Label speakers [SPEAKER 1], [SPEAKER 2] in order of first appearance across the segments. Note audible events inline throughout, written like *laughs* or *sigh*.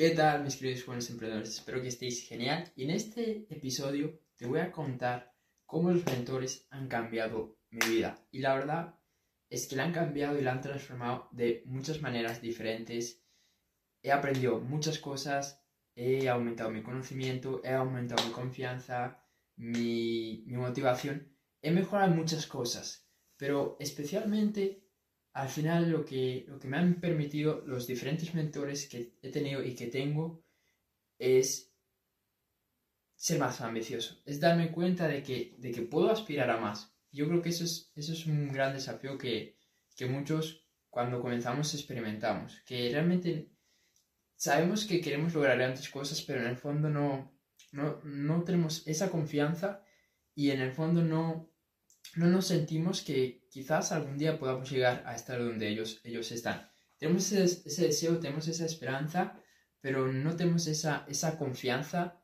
[SPEAKER 1] ¿Qué tal mis queridos jóvenes emprendedores? Espero que estéis genial y en este episodio te voy a contar cómo los mentores han cambiado mi vida. Y la verdad es que la han cambiado y la han transformado de muchas maneras diferentes. He aprendido muchas cosas, he aumentado mi conocimiento, he aumentado mi confianza, mi, mi motivación, he mejorado muchas cosas, pero especialmente al final lo que, lo que me han permitido los diferentes mentores que he tenido y que tengo es ser más ambicioso, es darme cuenta de que, de que puedo aspirar a más. Yo creo que eso es, eso es un gran desafío que, que muchos cuando comenzamos experimentamos, que realmente sabemos que queremos lograr grandes cosas, pero en el fondo no, no, no tenemos esa confianza y en el fondo no, no nos sentimos que quizás algún día podamos llegar a estar donde ellos, ellos están. Tenemos ese, deseo, tenemos esa esperanza, pero no tenemos esa, esa confianza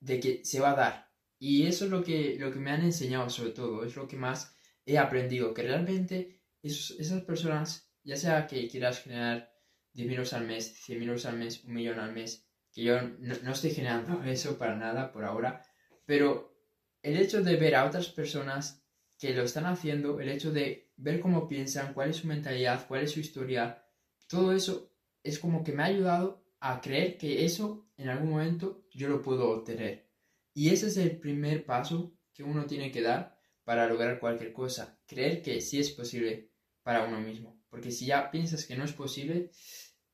[SPEAKER 1] de que se va a dar. Y eso es lo que, lo que me han enseñado sobre todo, es lo que más he aprendido, que realmente esas personas, ya sea que quieras generar 10 euros al mes, 100 euros al mes, un millón al mes, que yo no, no estoy generando *laughs* eso para nada por ahora, pero el hecho de ver a otras personas que lo están haciendo, el hecho de ver cómo piensan, cuál es su mentalidad, cuál es su historia, todo eso es como que me ha ayudado a creer que eso en algún momento yo lo puedo obtener. Y ese es el primer paso que uno tiene que dar para lograr cualquier cosa, creer que sí es posible para uno mismo. Porque si ya piensas que no es posible,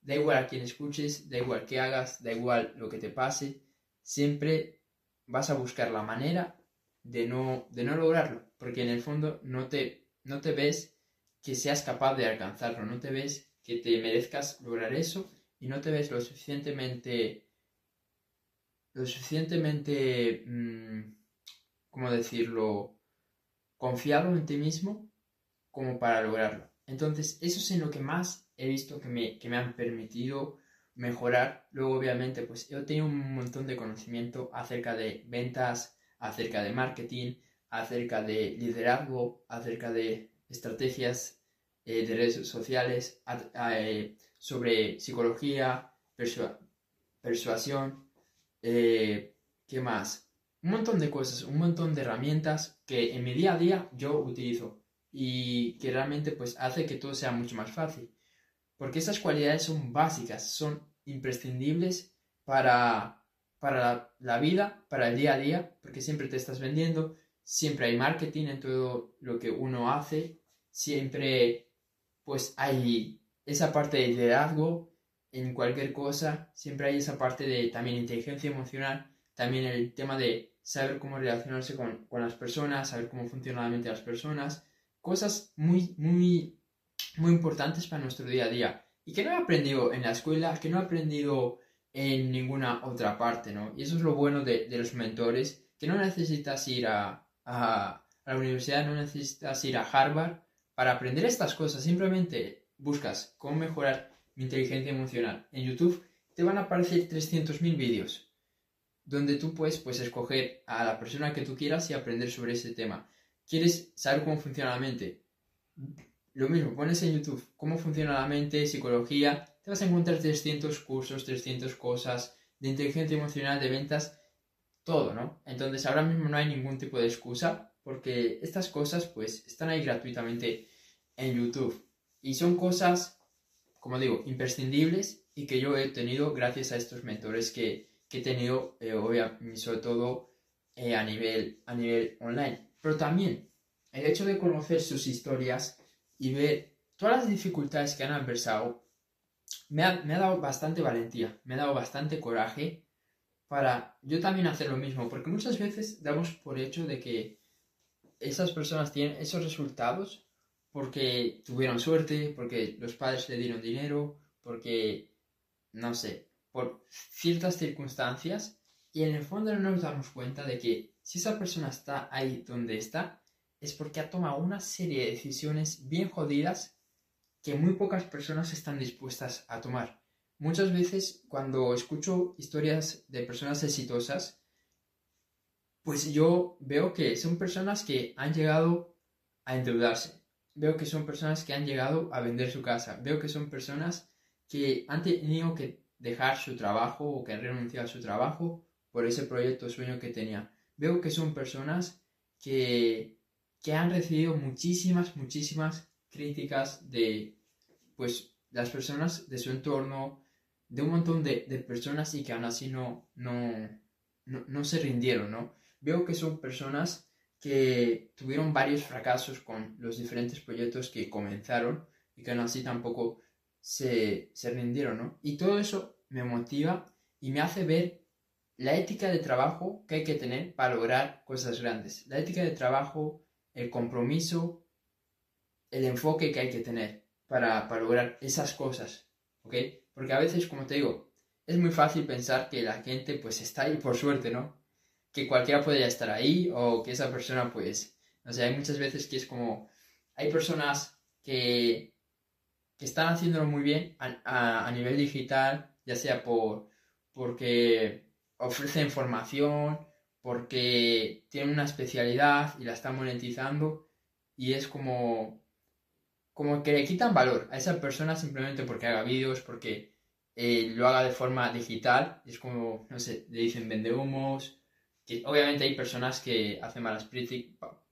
[SPEAKER 1] da igual a quien escuches, da igual qué hagas, da igual lo que te pase, siempre vas a buscar la manera de no, de no lograrlo, porque en el fondo no te, no te ves que seas capaz de alcanzarlo, no te ves que te merezcas lograr eso y no te ves lo suficientemente, lo suficientemente, mm, ¿cómo decirlo?, confiado en ti mismo como para lograrlo. Entonces, eso es en lo que más he visto que me, que me han permitido mejorar. Luego, obviamente, pues yo tenido un montón de conocimiento acerca de ventas, acerca de marketing, acerca de liderazgo, acerca de estrategias eh, de redes sociales, eh, sobre psicología, persuasión, eh, ¿qué más? Un montón de cosas, un montón de herramientas que en mi día a día yo utilizo y que realmente pues hace que todo sea mucho más fácil. Porque esas cualidades son básicas, son imprescindibles para para la, vida, para el día a día, porque siempre te estás vendiendo, siempre hay marketing en todo lo que uno hace, siempre pues hay esa parte de liderazgo en cualquier cosa, siempre hay esa parte de también inteligencia emocional, también el tema de saber cómo relacionarse con, con las personas, saber cómo funciona la mente de las personas, cosas muy, muy, muy importantes para nuestro día a día. Y que no he aprendido en la escuela, que no he aprendido en ninguna otra parte, ¿no? Y eso es lo bueno de, los mentores, que no necesitas ir a, a, la universidad, no necesitas ir a Harvard para aprender estas cosas, simplemente buscas cómo mejorar mi inteligencia emocional. En YouTube te van a aparecer 300.000 vídeos donde tú puedes pues, escoger a la persona que tú quieras y aprender sobre ese tema. ¿Quieres saber cómo funciona la mente? Lo mismo, pones en YouTube cómo funciona la mente, psicología, te vas a encontrar 300 cursos, 300 cosas de inteligencia emocional, de ventas, todo, ¿no? Entonces ahora mismo no hay ningún tipo de excusa porque estas cosas pues están ahí gratuitamente en YouTube y son cosas, como digo, imprescindibles y que yo he tenido gracias a estos mentores que, he tenido, eh, obviamente, sobre todo eh, a, nivel, a nivel online. Pero también el hecho de conocer sus historias y ver todas las dificultades que han adversado me ha, dado bastante valentía, me ha dado bastante coraje para yo también hacer lo mismo, porque muchas veces damos por hecho de que esas personas tienen esos resultados porque tuvieron suerte, porque los padres le dieron dinero, porque, no sé, por ciertas circunstancias, y en el fondo no nos damos cuenta de que si esa persona está ahí donde está, es porque ha tomado una serie de decisiones bien jodidas que muy pocas personas están dispuestas a tomar. Muchas veces cuando escucho historias de personas exitosas, pues yo veo que son personas que han llegado a endeudarse, veo que son personas que han llegado a vender su casa, veo que son personas que han tenido que dejar su trabajo o que han renunciado a su trabajo por ese proyecto sueño que tenía. Veo que son personas que, que han recibido muchísimas, muchísimas críticas de, pues, las personas de su entorno, de un montón de, personas y que aún así no, no, no, se rindieron, ¿no? Veo que son personas que tuvieron varios fracasos con los diferentes proyectos que comenzaron y que aún así tampoco se, se rindieron, ¿no? Y todo eso me motiva y me hace ver la ética de trabajo que hay que tener para lograr cosas grandes. La ética de trabajo, el compromiso, el enfoque que hay que tener para, para lograr esas cosas, ¿ok? Porque a veces, como te digo, es muy fácil pensar que la gente pues está ahí por suerte, ¿no? Que cualquiera puede estar ahí o que esa persona pues, o sea, hay muchas veces que es como, hay personas que, que están haciéndolo muy bien a, a, nivel digital, ya sea por, porque ofrecen formación, porque tienen una especialidad y la están monetizando y es como como que le quitan valor a esa persona simplemente porque haga vídeos, porque eh, lo haga de forma digital. Es como, no sé, le dicen vende humos. Que obviamente hay personas que hacen malas,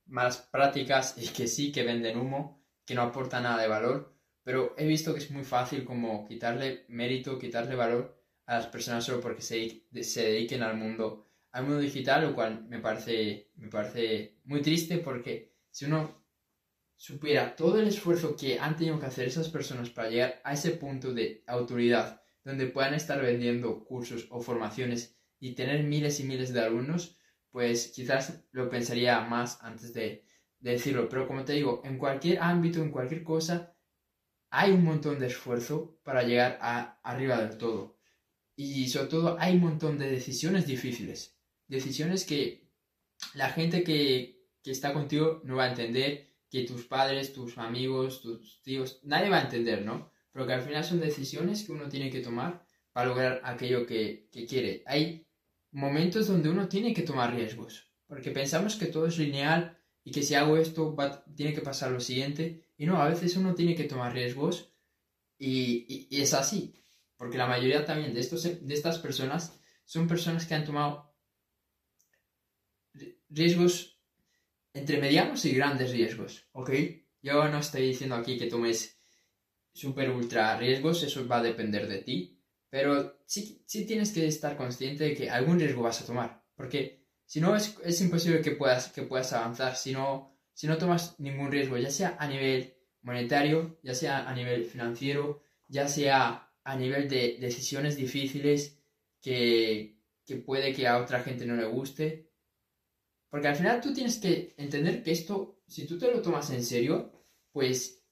[SPEAKER 1] malas prácticas y que sí que venden humo, que no aporta nada de valor. Pero he visto que es muy fácil como quitarle mérito, quitarle valor a las personas solo porque se, se dediquen al mundo, al mundo digital, lo cual me parece, me parece muy triste porque si uno supiera todo el esfuerzo que han tenido que hacer esas personas para llegar a ese punto de autoridad donde puedan estar vendiendo cursos o formaciones y tener miles y miles de alumnos, pues quizás lo pensaría más antes de, decirlo. Pero como te digo, en cualquier ámbito, en cualquier cosa, hay un montón de esfuerzo para llegar a, arriba del todo. Y sobre todo hay un montón de decisiones difíciles. Decisiones que la gente que, que está contigo no va a entender que tus padres, tus amigos, tus tíos, nadie va a entender, ¿no? Pero que al final son decisiones que uno tiene que tomar para lograr aquello que, quiere. Hay momentos donde uno tiene que tomar riesgos, porque pensamos que todo es lineal y que si hago esto tiene que pasar lo siguiente, y no, a veces uno tiene que tomar riesgos y, y es así, porque la mayoría también de, estos, de estas personas son personas que han tomado riesgos entre medianos y grandes riesgos, ¿ok? Yo no estoy diciendo aquí que tomes super ultra riesgos, eso va a depender de ti, pero sí, sí tienes que estar consciente de que algún riesgo vas a tomar, porque si no es, es imposible que puedas, que puedas avanzar si no, si no tomas ningún riesgo, ya sea a nivel monetario, ya sea a nivel financiero, ya sea a nivel de decisiones difíciles que, que puede que a otra gente no le guste, porque al final tú tienes que entender que esto, si tú te lo tomas en serio, pues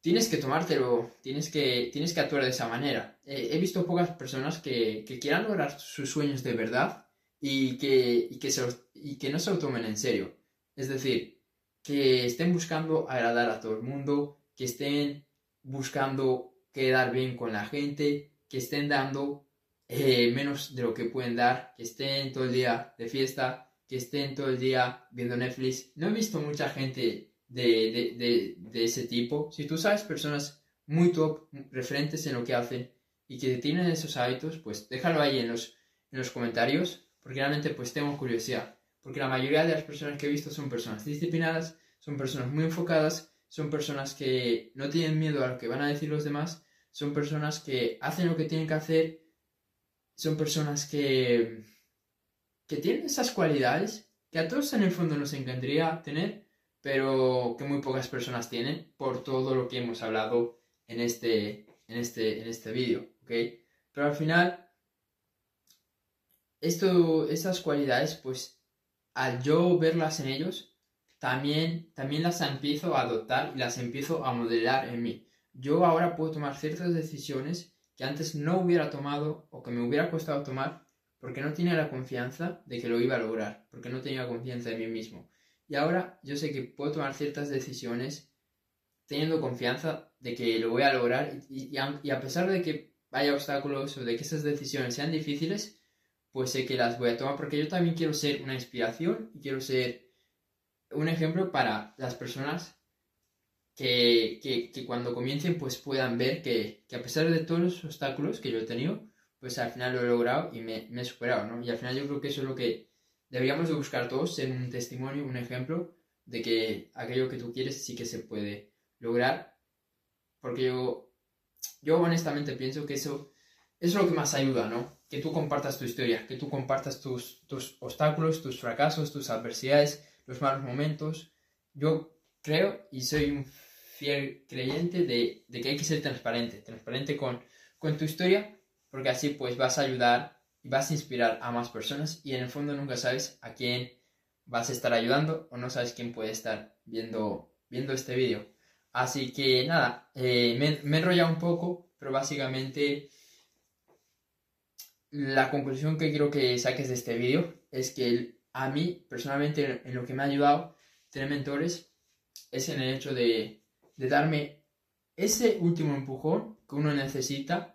[SPEAKER 1] tienes que tomártelo, tienes que, tienes que actuar de esa manera. he visto pocas personas que, quieran lograr sus sueños de verdad y que, que, que no se lo tomen en serio. Es decir, que estén buscando agradar a todo el mundo, que estén buscando quedar bien con la gente, que estén dando eh, menos de lo que pueden dar, que estén todo el día de fiesta, que estén todo el día viendo Netflix. No he visto mucha gente de, ese tipo. Si tú sabes personas muy top, referentes en lo que hacen y que tienen esos hábitos, pues déjalo ahí en los, en los comentarios, porque realmente pues tengo curiosidad. Porque la mayoría de las personas que he visto son personas disciplinadas, son personas muy enfocadas, son personas que no tienen miedo a lo que van a decir los demás, son personas que hacen lo que tienen que hacer, son personas que que tienen esas cualidades que a todos en el fondo nos encantaría tener, pero que muy pocas personas tienen por todo lo que hemos hablado en este, en este, en este vídeo, ¿ok? Pero al final, esto, esas cualidades, pues al yo verlas en ellos, también, también las empiezo a adoptar y las empiezo a modelar en mí. Yo ahora puedo tomar ciertas decisiones que antes no hubiera tomado o que me hubiera costado tomar porque no tenía la confianza de que lo iba a lograr, porque no tenía confianza en mí mismo. Y ahora yo sé que puedo tomar ciertas decisiones teniendo confianza de que lo voy a lograr y, a, pesar de que haya obstáculos o de que esas decisiones sean difíciles, pues sé que las voy a tomar porque yo también quiero ser una inspiración y quiero ser un ejemplo para las personas que, que, cuando comiencen pues puedan ver que, a pesar de todos los obstáculos que yo he tenido, pues al final lo he logrado y me, he superado, ¿no? Y al final yo creo que eso es lo que deberíamos de buscar todos, ser un testimonio, un ejemplo de que aquello que tú quieres sí que se puede lograr, porque yo, yo honestamente pienso que eso, eso es lo que más ayuda, ¿no? Que tú compartas tu historia, que tú compartas tus, tus obstáculos, tus fracasos, tus adversidades, los malos momentos. Yo creo y soy un fiel creyente de, de que hay que ser transparente, transparente con, con tu historia, porque así pues vas a ayudar y vas a inspirar a más personas y en el fondo nunca sabes a quién vas a estar ayudando o no sabes quién puede estar viendo, viendo este vídeo. Así que nada, eh, me, me he enrollado un poco, pero básicamente la conclusión que quiero que saques de este vídeo es que a mí personalmente en lo que me ha ayudado tener mentores es en el hecho de, de darme ese último empujón que uno necesita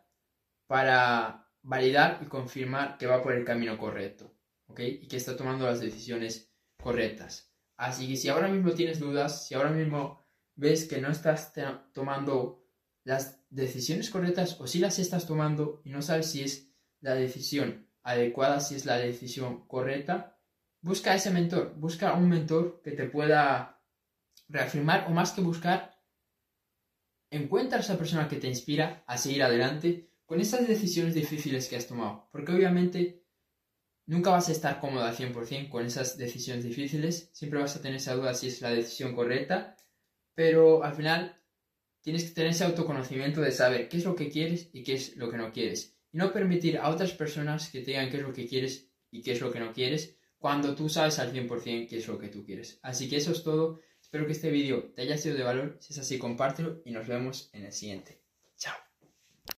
[SPEAKER 1] para validar y confirmar que va por el camino correcto, ¿ok? Y que está tomando las decisiones correctas. Así que si ahora mismo tienes dudas, si ahora mismo ves que no estás tomando las decisiones correctas o si las estás tomando y no sabes si es la decisión adecuada, si es la decisión correcta, busca ese mentor, busca un mentor que te pueda reafirmar o más que buscar, encuentra a esa persona que te inspira a seguir adelante con esas decisiones difíciles que has tomado. Porque obviamente nunca vas a estar cómodo al 100% con esas decisiones difíciles. Siempre vas a tener esa duda si es la decisión correcta. Pero al final tienes que tener ese autoconocimiento de saber qué es lo que quieres y qué es lo que no quieres. Y no permitir a otras personas que te digan qué es lo que quieres y qué es lo que no quieres cuando tú sabes al 100% qué es lo que tú quieres. Así que eso es todo. Espero que este vídeo te haya sido de valor. Si es así, compártelo y nos vemos en el siguiente.